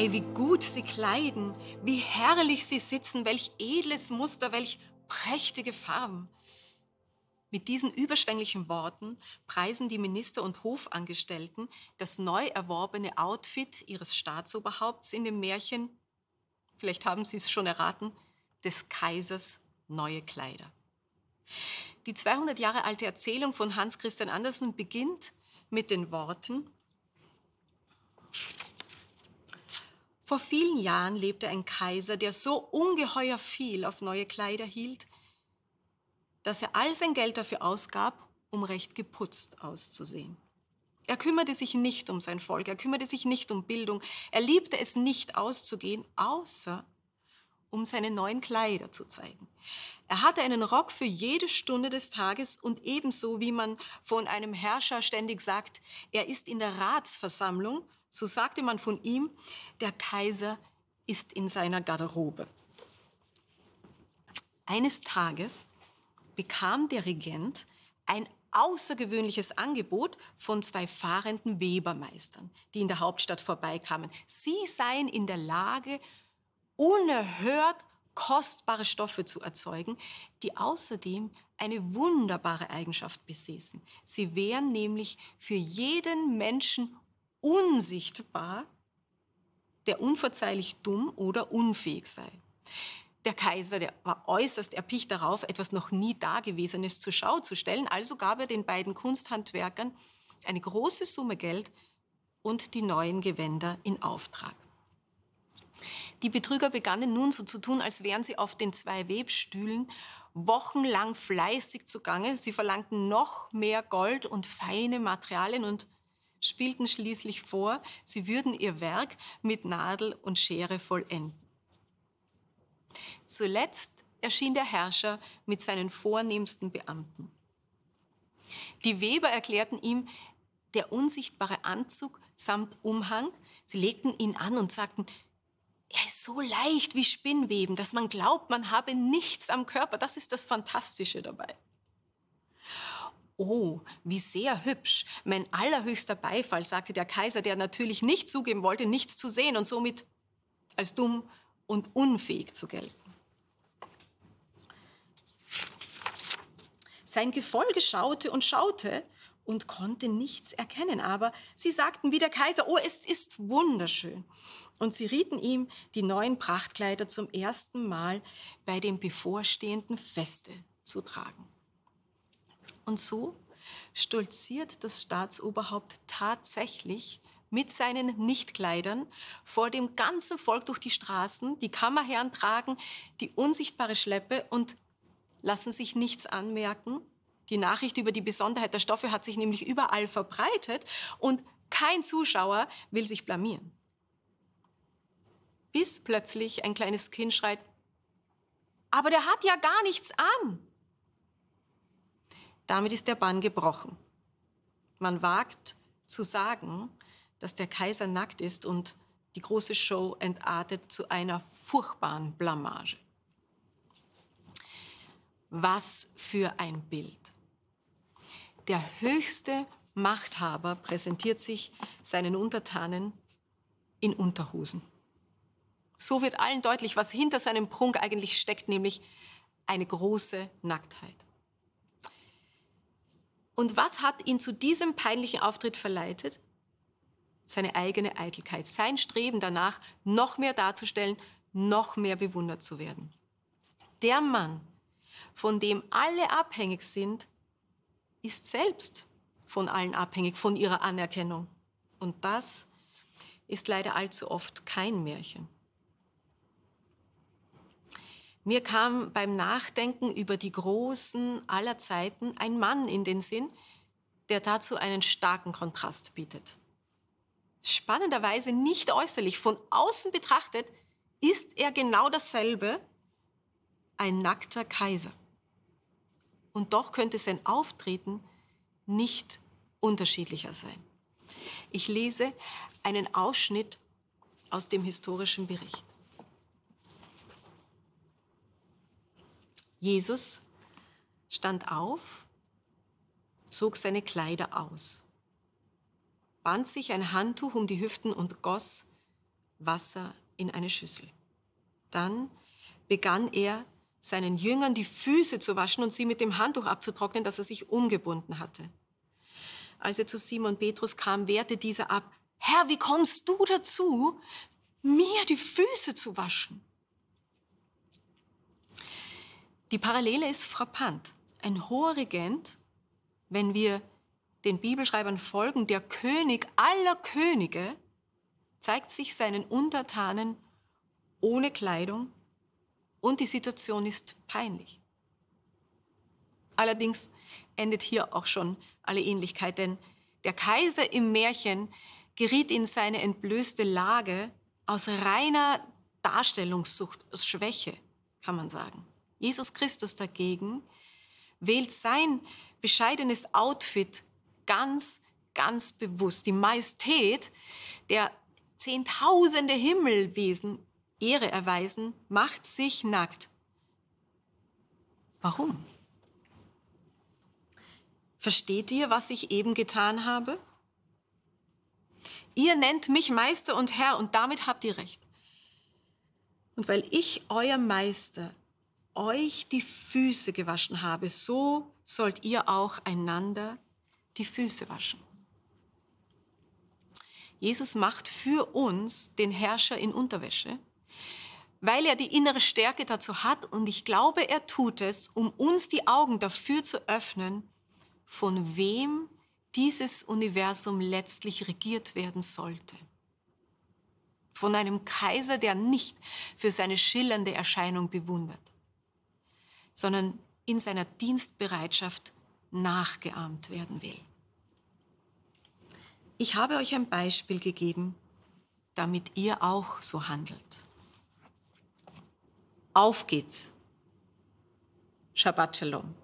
Ei, wie gut sie kleiden, wie herrlich sie sitzen, welch edles Muster, welch prächtige Farben. Mit diesen überschwänglichen Worten preisen die Minister und Hofangestellten das neu erworbene Outfit ihres Staatsoberhaupts in dem Märchen, vielleicht haben Sie es schon erraten, des Kaisers neue Kleider. Die 200 Jahre alte Erzählung von Hans Christian Andersen beginnt mit den Worten, Vor vielen Jahren lebte ein Kaiser, der so ungeheuer viel auf neue Kleider hielt, dass er all sein Geld dafür ausgab, um recht geputzt auszusehen. Er kümmerte sich nicht um sein Volk, er kümmerte sich nicht um Bildung, er liebte es nicht auszugehen, außer um seine neuen Kleider zu zeigen. Er hatte einen Rock für jede Stunde des Tages und ebenso wie man von einem Herrscher ständig sagt, er ist in der Ratsversammlung, so sagte man von ihm, der Kaiser ist in seiner Garderobe. Eines Tages bekam der Regent ein außergewöhnliches Angebot von zwei fahrenden Webermeistern, die in der Hauptstadt vorbeikamen. Sie seien in der Lage, unerhört kostbare Stoffe zu erzeugen, die außerdem eine wunderbare Eigenschaft besäßen. Sie wären nämlich für jeden Menschen unsichtbar, der unverzeihlich dumm oder unfähig sei. Der Kaiser, der war äußerst erpicht darauf, etwas noch nie Dagewesenes zur Schau zu stellen, also gab er den beiden Kunsthandwerkern eine große Summe Geld und die neuen Gewänder in Auftrag. Die Betrüger begannen nun so zu tun, als wären sie auf den zwei Webstühlen wochenlang fleißig zugange. Sie verlangten noch mehr Gold und feine Materialien und spielten schließlich vor, sie würden ihr Werk mit Nadel und Schere vollenden. Zuletzt erschien der Herrscher mit seinen vornehmsten Beamten. Die Weber erklärten ihm, der unsichtbare Anzug samt Umhang, sie legten ihn an und sagten, er ist so leicht wie Spinnweben, dass man glaubt, man habe nichts am Körper. Das ist das Fantastische dabei. Oh, wie sehr hübsch. Mein allerhöchster Beifall, sagte der Kaiser, der natürlich nicht zugeben wollte, nichts zu sehen und somit als dumm und unfähig zu gelten. Sein Gefolge schaute und schaute und konnte nichts erkennen, aber sie sagten wie der Kaiser, oh, es ist wunderschön. Und sie rieten ihm, die neuen Prachtkleider zum ersten Mal bei dem bevorstehenden Feste zu tragen. Und so stolziert das Staatsoberhaupt tatsächlich mit seinen Nichtkleidern vor dem ganzen Volk durch die Straßen. Die Kammerherren tragen die unsichtbare Schleppe und lassen sich nichts anmerken. Die Nachricht über die Besonderheit der Stoffe hat sich nämlich überall verbreitet und kein Zuschauer will sich blamieren. Bis plötzlich ein kleines Kind schreit, aber der hat ja gar nichts an. Damit ist der Bann gebrochen. Man wagt zu sagen, dass der Kaiser nackt ist und die große Show entartet zu einer furchtbaren Blamage. Was für ein Bild. Der höchste Machthaber präsentiert sich seinen Untertanen in Unterhosen. So wird allen deutlich, was hinter seinem Prunk eigentlich steckt, nämlich eine große Nacktheit. Und was hat ihn zu diesem peinlichen Auftritt verleitet? Seine eigene Eitelkeit, sein Streben danach, noch mehr darzustellen, noch mehr bewundert zu werden. Der Mann, von dem alle abhängig sind, ist selbst von allen abhängig, von ihrer Anerkennung. Und das ist leider allzu oft kein Märchen. Mir kam beim Nachdenken über die Großen aller Zeiten ein Mann in den Sinn, der dazu einen starken Kontrast bietet. Spannenderweise nicht äußerlich, von außen betrachtet ist er genau dasselbe, ein nackter Kaiser. Und doch könnte sein Auftreten nicht unterschiedlicher sein. Ich lese einen Ausschnitt aus dem historischen Bericht. Jesus stand auf, zog seine Kleider aus, band sich ein Handtuch um die Hüften und goss Wasser in eine Schüssel. Dann begann er, seinen Jüngern die Füße zu waschen und sie mit dem Handtuch abzutrocknen, das er sich umgebunden hatte. Als er zu Simon Petrus kam, wehrte dieser ab, Herr, wie kommst du dazu, mir die Füße zu waschen? Die Parallele ist frappant. Ein hoher Regent, wenn wir den Bibelschreibern folgen, der König aller Könige, zeigt sich seinen Untertanen ohne Kleidung und die Situation ist peinlich. Allerdings endet hier auch schon alle Ähnlichkeit, denn der Kaiser im Märchen geriet in seine entblößte Lage aus reiner Darstellungssucht, aus Schwäche, kann man sagen. Jesus Christus dagegen wählt sein bescheidenes Outfit ganz, ganz bewusst. Die Majestät der Zehntausende Himmelwesen Ehre erweisen, macht sich nackt. Warum? Versteht ihr, was ich eben getan habe? Ihr nennt mich Meister und Herr und damit habt ihr recht. Und weil ich, euer Meister, euch die Füße gewaschen habe, so sollt ihr auch einander die Füße waschen. Jesus macht für uns den Herrscher in Unterwäsche, weil er die innere Stärke dazu hat und ich glaube, er tut es, um uns die Augen dafür zu öffnen, von wem dieses Universum letztlich regiert werden sollte. Von einem Kaiser, der nicht für seine schillernde Erscheinung bewundert, sondern in seiner Dienstbereitschaft nachgeahmt werden will. Ich habe euch ein Beispiel gegeben, damit ihr auch so handelt. Auf geht's. Shabbat Shalom.